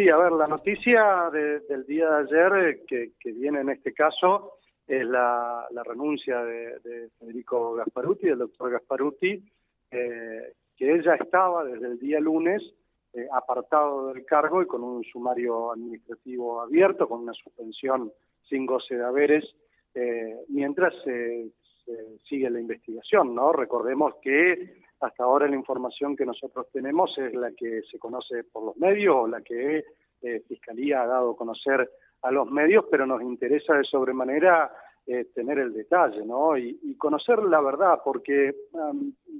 Sí, a ver, la noticia del día de ayer que, viene en este caso es la, renuncia de, Federico Gasparuti, del doctor Gasparuti, eh, que ella estaba desde el día lunes eh, apartado del cargo y con un sumario administrativo abierto, con una suspensión sin goce de haberes, eh, mientras se sigue la investigación, ¿no? Recordemos que hasta ahora la información que nosotros tenemos es la que se conoce por los medios o la que eh, Fiscalía ha dado a conocer a los medios, pero nos interesa de sobremanera eh, tener el detalle, ¿no? Y, conocer la verdad, porque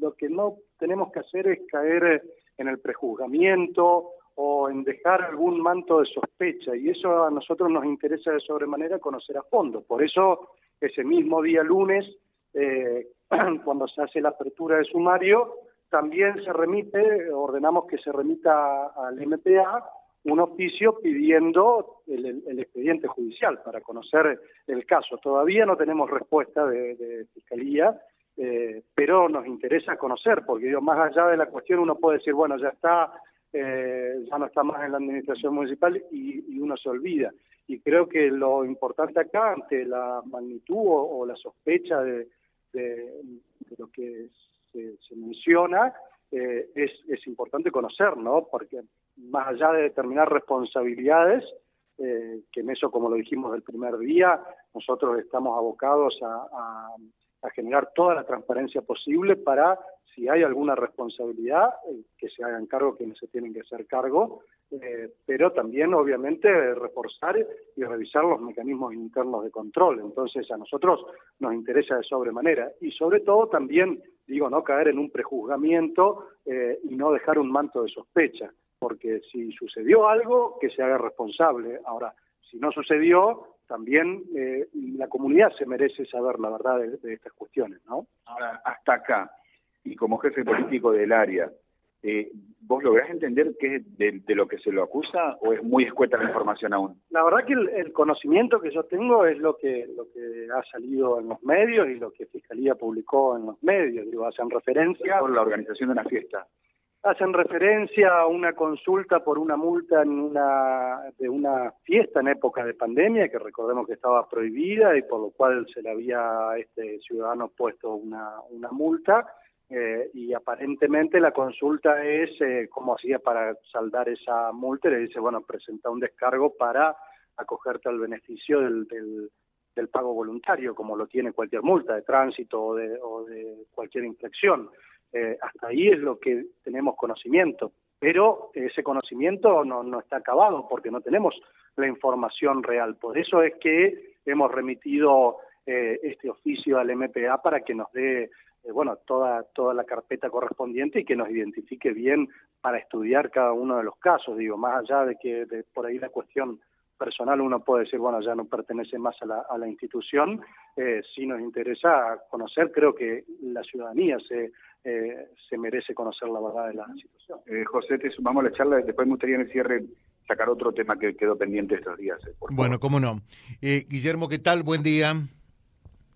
lo que no tenemos que hacer es caer en el prejuzgamiento o en dejar algún manto de sospecha, y eso a nosotros nos interesa de sobremanera conocer a fondo. Por eso, ese mismo día lunes, eh, cuando se hace la apertura de sumario, también se remite, ordenamos que se remita al MPA un oficio pidiendo el, expediente judicial para conocer el caso. Todavía no tenemos respuesta de, Fiscalía, eh, pero nos interesa conocer, porque más allá de la cuestión uno puede decir, bueno, ya está, eh, ya no está más en la administración municipal y, uno se olvida. Y creo que lo importante acá, ante la magnitud o la sospecha de, de, lo que se, menciona, eh, es, es, importante conocer, ¿no? Porque más allá de determinar responsabilidades, eh, que en eso, como lo dijimos del primer día, nosotros estamos abocados a, a generar toda la transparencia posible para si hay alguna responsabilidad, eh, que se hagan cargo quienes se tienen que hacer cargo, eh, pero también obviamente reforzar y revisar los mecanismos internos de control. Entonces a nosotros nos interesa de sobremanera y sobre todo también, digo, no caer en un prejuzgamiento eh, y no dejar un manto de sospecha, porque si sucedió algo, que se haga responsable. Ahora, si no sucedió, también la comunidad se merece saber la verdad de, de estas cuestiones, ¿no? Ahora, hasta acá, y como jefe político del área, eh, ¿vos lográs entender qué es de, lo que se lo acusa o es muy escueta la información aún? La verdad que el, conocimiento que yo tengo es lo que lo que ha salido en los medios y lo que Fiscalía publicó en los medios, digo, hacen referencia... Por la organización de una fiesta. Hacen referencia a una consulta por una multa en una de una fiesta en época de pandemia, que recordemos que estaba prohibida y por lo cual se le había a este ciudadano puesto una, una multa eh, y aparentemente la consulta es eh, cómo hacía para saldar esa multa le dice, bueno, presenta un descargo para acogerte al beneficio del, del, pago voluntario, como lo tiene cualquier multa de tránsito o de, o de cualquier infracción. Eh, hasta ahí es lo que tenemos conocimiento, pero ese conocimiento no, no está acabado porque no tenemos la información real. Por eso es que hemos remitido este oficio al MPA para que nos dé eh, bueno, toda, toda la carpeta correspondiente y que nos identifique bien para estudiar cada uno de los casos, digo, más allá de que de, por ahí la cuestión personal uno puede decir, bueno, ya no pertenece más a la, a la institución, eh, si nos interesa conocer, creo que la ciudadanía se, eh, se merece conocer la verdad de la situación. Eh, José, te sumamos a la charla, después me gustaría en el cierre sacar otro tema que quedó pendiente estos días. bueno, cómo no. Guillermo, ¿qué tal? Buen día.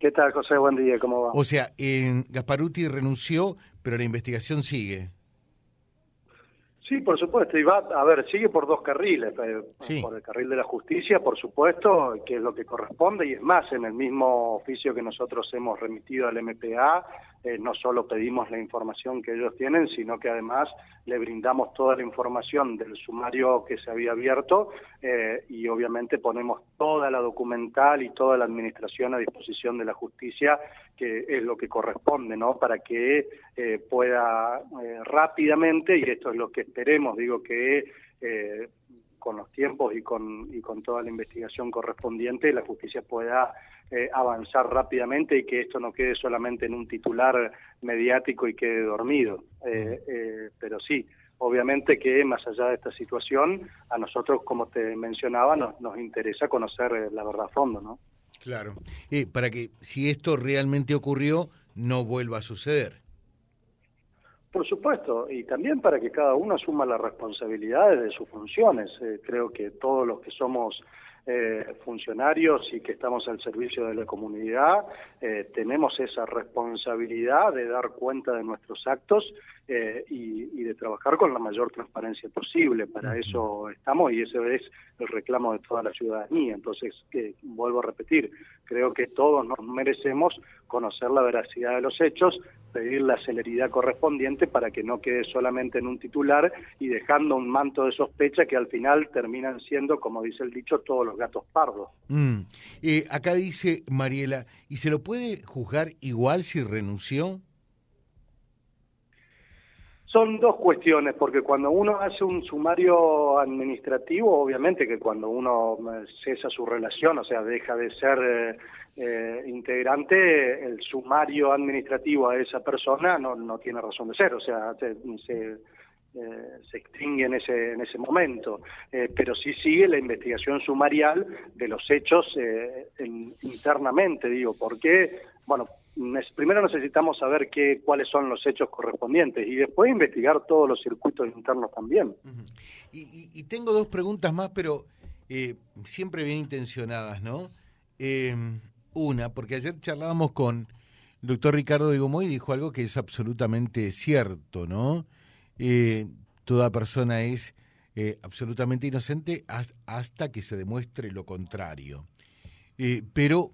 ¿Qué tal, José? Buen día, ¿cómo va? O sea, en Gasparuti renunció, pero la investigación sigue. Sí, por supuesto, y va, a ver, sigue por dos carriles, eh, por el carril de la justicia, por supuesto, que es lo que corresponde, y es más, en el mismo oficio que nosotros hemos remitido al MPA, eh, no solo pedimos la información que ellos tienen, sino que además le brindamos toda la información del sumario que se había abierto eh, y obviamente ponemos toda la documental y toda la administración a disposición de la justicia, que es lo que corresponde, ¿no? Para que eh, pueda rápidamente, y esto es lo que esperemos, digo que con los tiempos y con, y con toda la investigación correspondiente, la justicia pueda eh, avanzar rápidamente y que esto no quede solamente en un titular mediático y quede dormido. Eh, eh, pero sí, obviamente que más allá de esta situación, a nosotros, como te mencionaba, nos, nos interesa conocer la verdad a fondo, ¿no? Claro. para que si esto realmente ocurrió, no vuelva a suceder. Por supuesto, y también para que cada uno asuma las responsabilidades de sus funciones. Eh, creo que todos los que somos eh, funcionarios y que estamos al servicio de la comunidad, eh, tenemos esa responsabilidad de dar cuenta de nuestros actos eh, y, de trabajar con la mayor transparencia posible. Para eso estamos y ese es el reclamo de toda la ciudadanía. Entonces, vuelvo a repetir, creo que todos nos merecemos conocer la veracidad de los hechos, pedir la celeridad correspondiente para que no quede solamente en un titular y dejando un manto de sospecha que al final terminan siendo, como dice el dicho, todos los gatos pardos. Mm. Eh, acá dice Mariela, ¿y se lo puede juzgar igual si renunció? Son dos cuestiones, porque cuando uno hace un sumario administrativo, obviamente que cuando uno eh, cesa su relación, o sea, deja de ser eh, eh, integrante, el sumario administrativo a esa persona no, no tiene razón de ser, o sea, se, se, extingue en ese, en ese momento, pero sí sigue la investigación sumarial de los hechos internamente, digo, porque, bueno, primero necesitamos saber qué, cuáles son los hechos correspondientes y después investigar todos los circuitos internos también. y, tengo dos preguntas más, pero eh, siempre bien intencionadas, ¿no? Em, una, porque ayer charlábamos con el doctor Ricardo de Gomoy y dijo algo que es absolutamente cierto, ¿no? Eh, toda persona es eh, absolutamente inocente hasta que se demuestre lo contrario. pero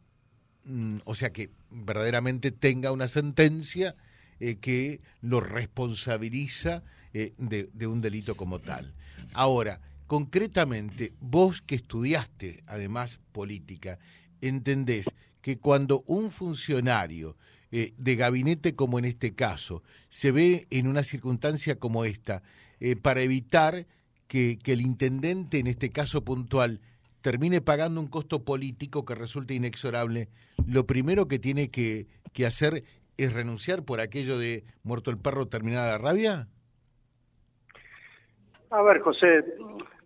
o sea, que verdaderamente tenga una sentencia eh, que lo responsabiliza eh, de, un delito como tal. Ahora, concretamente, vos que estudiaste además política, entendés que cuando un funcionario eh, de gabinete como en este caso se ve en una circunstancia como esta, para evitar que el intendente en este caso puntual termine pagando un costo político que resulte inexorable, lo primero que tiene que, que hacer es renunciar por aquello de muerto el perro, terminada la rabia? A ver, José,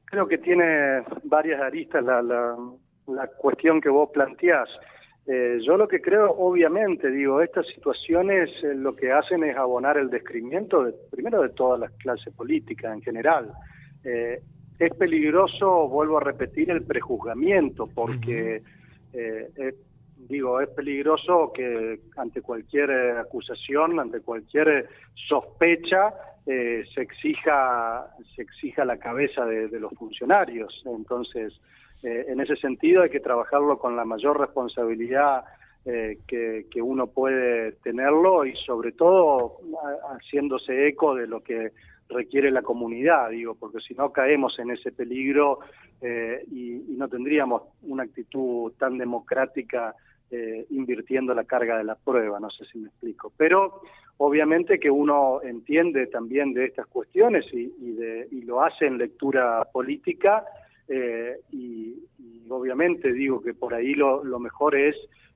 creo que tiene varias aristas la, la, la cuestión que vos planteás. Eh, yo lo que creo, obviamente, digo, estas situaciones eh, lo que hacen es abonar el descrimiento, de, primero de todas las clases políticas en general. Eh, es peligroso, vuelvo a repetir, el prejuzgamiento, porque, eh, digo, es peligroso que ante cualquier eh, acusación, ante cualquier eh, sospecha, se exija se exija la cabeza de, los funcionarios. Entonces, en ese sentido hay que trabajarlo con la mayor responsabilidad que, que, uno puede tenerlo y sobre todo haciéndose eco de lo que requiere la comunidad, digo, porque si no caemos en ese peligro eh, y, no tendríamos una actitud tan democrática eh, invirtiendo la carga de la prueba, no sé si me explico. Pero obviamente que uno entiende también de estas cuestiones y, de, y lo hace en lectura política eh, y, obviamente digo que por ahí lo mejor es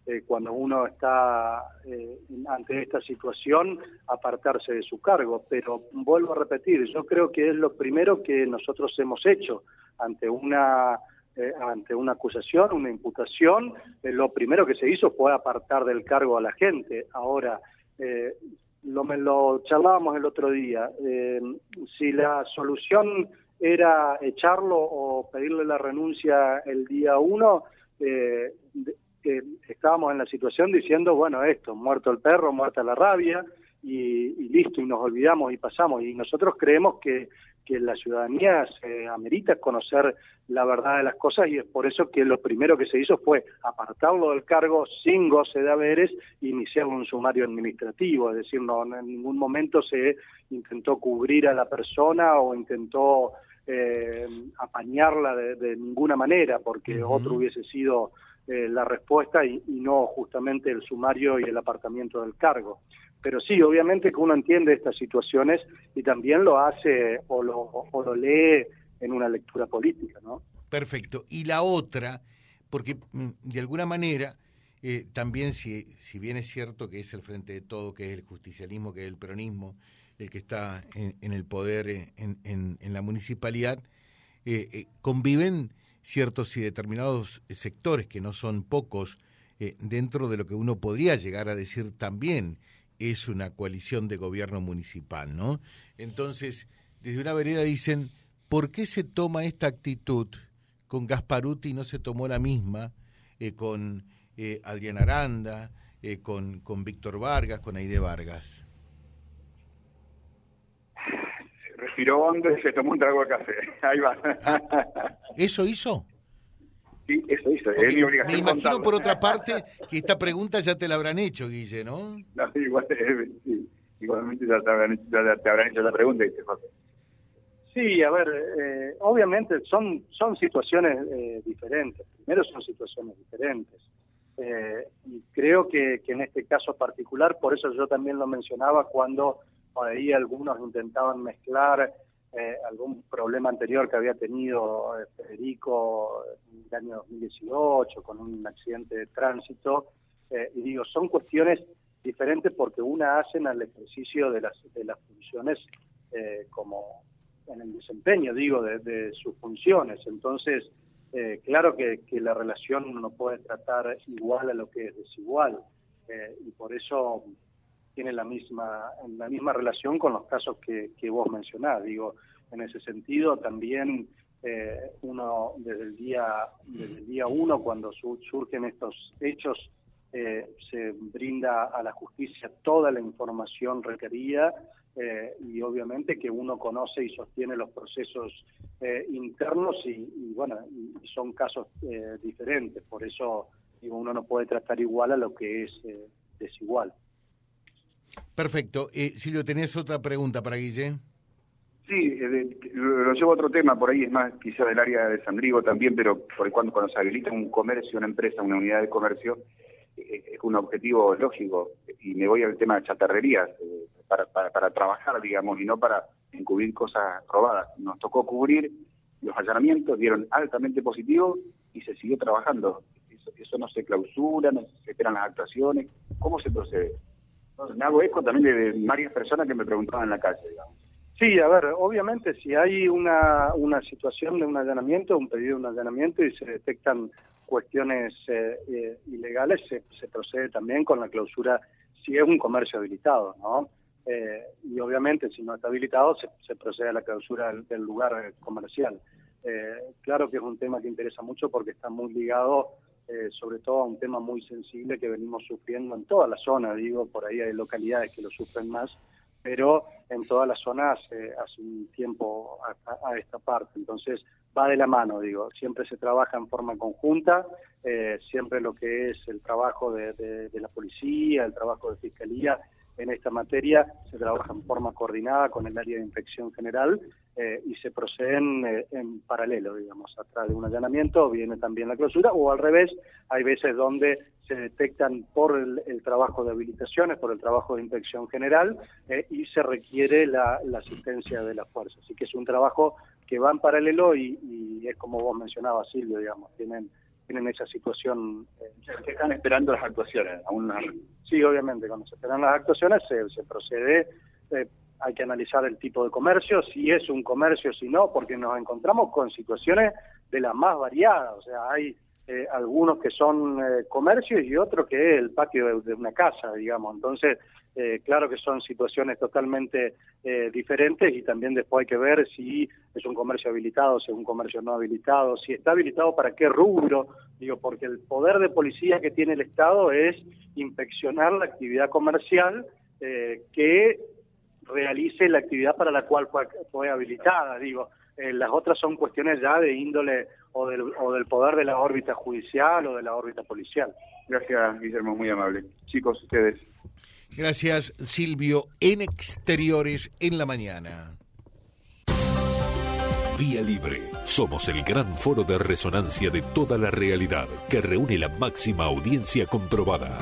eh, cuando uno está eh, ante esta situación, apartarse de su cargo. Pero vuelvo a repetir, yo creo que es lo primero que nosotros hemos hecho ante una eh, ante una acusación, una imputación, lo primero que se hizo fue apartar del cargo a la gente. Ahora, lo, me lo charlábamos el otro día, si la solución era echarlo o pedirle la renuncia el día uno, eh, que estábamos en la situación diciendo, bueno, esto, muerto el perro, muerta la rabia, y, listo, y nos olvidamos y pasamos. Y nosotros creemos que, que la ciudadanía se amerita conocer la verdad de las cosas y es por eso que lo primero que se hizo fue apartarlo del cargo sin goce de haberes e iniciar un sumario administrativo, es decir, no, en ningún momento se intentó cubrir a la persona o intentó eh, apañarla de, ninguna manera, porque otro hubiese sido eh, la respuesta y, no justamente el sumario y el apartamiento del cargo. Pero sí, obviamente que uno entiende estas situaciones y también lo hace o lo, lee en una lectura política, ¿no? Perfecto. Y la otra, porque mm, de alguna manera, eh, también si, si bien es cierto que es el frente de todo, que es el justicialismo, que es el peronismo, el que está en, el poder en, en, en la municipalidad, eh, conviven ciertos y determinados sectores, que no son pocos, eh, dentro de lo que uno podría llegar a decir también es una coalición de gobierno municipal, ¿no? Entonces, desde una vereda dicen, ¿por qué se toma esta actitud con Gasparuti no se tomó la misma con Adrián Aranda, con, con Víctor Vargas, con Aide Vargas? Respiró hondo y se tomó un trago de café. Ahí va. ¿Eso hizo? Sí, eso hizo. es mi obligación me imagino, por otra parte, que esta pregunta ya te la habrán hecho, Guille, ¿no? no igual, sí, igualmente ya te habrán, hecho la pregunta, José. Sí, a ver, eh, obviamente son, son situaciones eh, diferentes. Primero son situaciones diferentes. Eh, y creo que, que en este caso particular, por eso yo también lo mencionaba cuando ahí algunos intentaban mezclar eh, algún problema anterior que había tenido eh, Federico en el año 2018 con un accidente de tránsito. Eh, y digo, son cuestiones diferentes porque una hacen al ejercicio de las, de las funciones como en el desempeño, digo, de, sus funciones. Entonces, claro que, que, la relación no puede tratar igual a lo que es desigual. y por eso tiene la misma, la misma relación con los casos que, vos mencionás. Digo, en ese sentido también eh, uno desde el día desde el día uno cuando surgen estos hechos eh, se brinda a la justicia toda la información requerida eh, y obviamente que uno conoce y sostiene los procesos internos y, bueno y son casos diferentes por eso digo uno no puede tratar igual a lo que es desigual Perfecto. Eh, Silvio, ¿tenés otra pregunta para Guille? Sí, eh, lo llevo a otro tema, por ahí es más quizá del área de Sandrigo también, pero por cuando, cuando se habilita un comercio, una empresa, una unidad de comercio, eh, es un objetivo lógico. Y me voy al tema de chatarrerías, eh, para, para, trabajar, digamos, y no para encubrir cosas robadas. Nos tocó cubrir los allanamientos, dieron altamente positivo y se siguió trabajando. Eso, eso no se clausura, no se esperan las actuaciones. ¿Cómo se procede? Me hago eco también de, varias personas que me preguntaban en la calle, digamos. Sí, a ver, obviamente si hay una, una situación de un allanamiento, un pedido de un allanamiento y se detectan cuestiones eh, eh, ilegales, se, se, procede también con la clausura si es un comercio habilitado, ¿no? Eh, y obviamente si no está habilitado se, se procede a la clausura del, lugar comercial. claro que es un tema que interesa mucho porque está muy ligado eh, sobre todo a un tema muy sensible que venimos sufriendo en toda la zona, digo, por ahí hay localidades que lo sufren más, pero en toda la zona hace, hace un tiempo a, esta parte, entonces va de la mano, digo, siempre se trabaja en forma conjunta, eh, siempre lo que es el trabajo de la policía, el trabajo de fiscalía, en esta materia se trabaja en forma coordinada con el área de inspección general eh, y se proceden eh, en paralelo, digamos, atrás de un allanamiento viene también la clausura o al revés, hay veces donde se detectan por el, trabajo de habilitaciones, por el trabajo de inspección general eh, y se requiere la, asistencia de la fuerza. Así que es un trabajo que va en paralelo y, y es como vos mencionabas, Silvio, digamos, tienen tienen esa situación. Eh, que están esperando las actuaciones. Aún Sí, obviamente, cuando se esperan las actuaciones se, se procede, eh, hay que analizar el tipo de comercio, si es un comercio, si no, porque nos encontramos con situaciones de las más variadas, o sea, hay eh, algunos que son eh, comercios y otros que es el patio de, una casa, digamos. Entonces, eh, claro que son situaciones totalmente diferentes y también después hay que ver si es un comercio habilitado, si es un comercio no habilitado, si está habilitado para qué rubro, digo, porque el poder de policía que tiene el Estado es inspeccionar la actividad comercial que realice la actividad para la cual fue, fue habilitada, digo. las otras son cuestiones ya de índole o del, o del poder de la órbita judicial o de la órbita policial. Gracias, Guillermo, muy amable. Chicos, ustedes. Gracias, Silvio. En Exteriores en la mañana. Vía Libre. Somos el gran foro de resonancia de toda la realidad que reúne la máxima audiencia comprobada.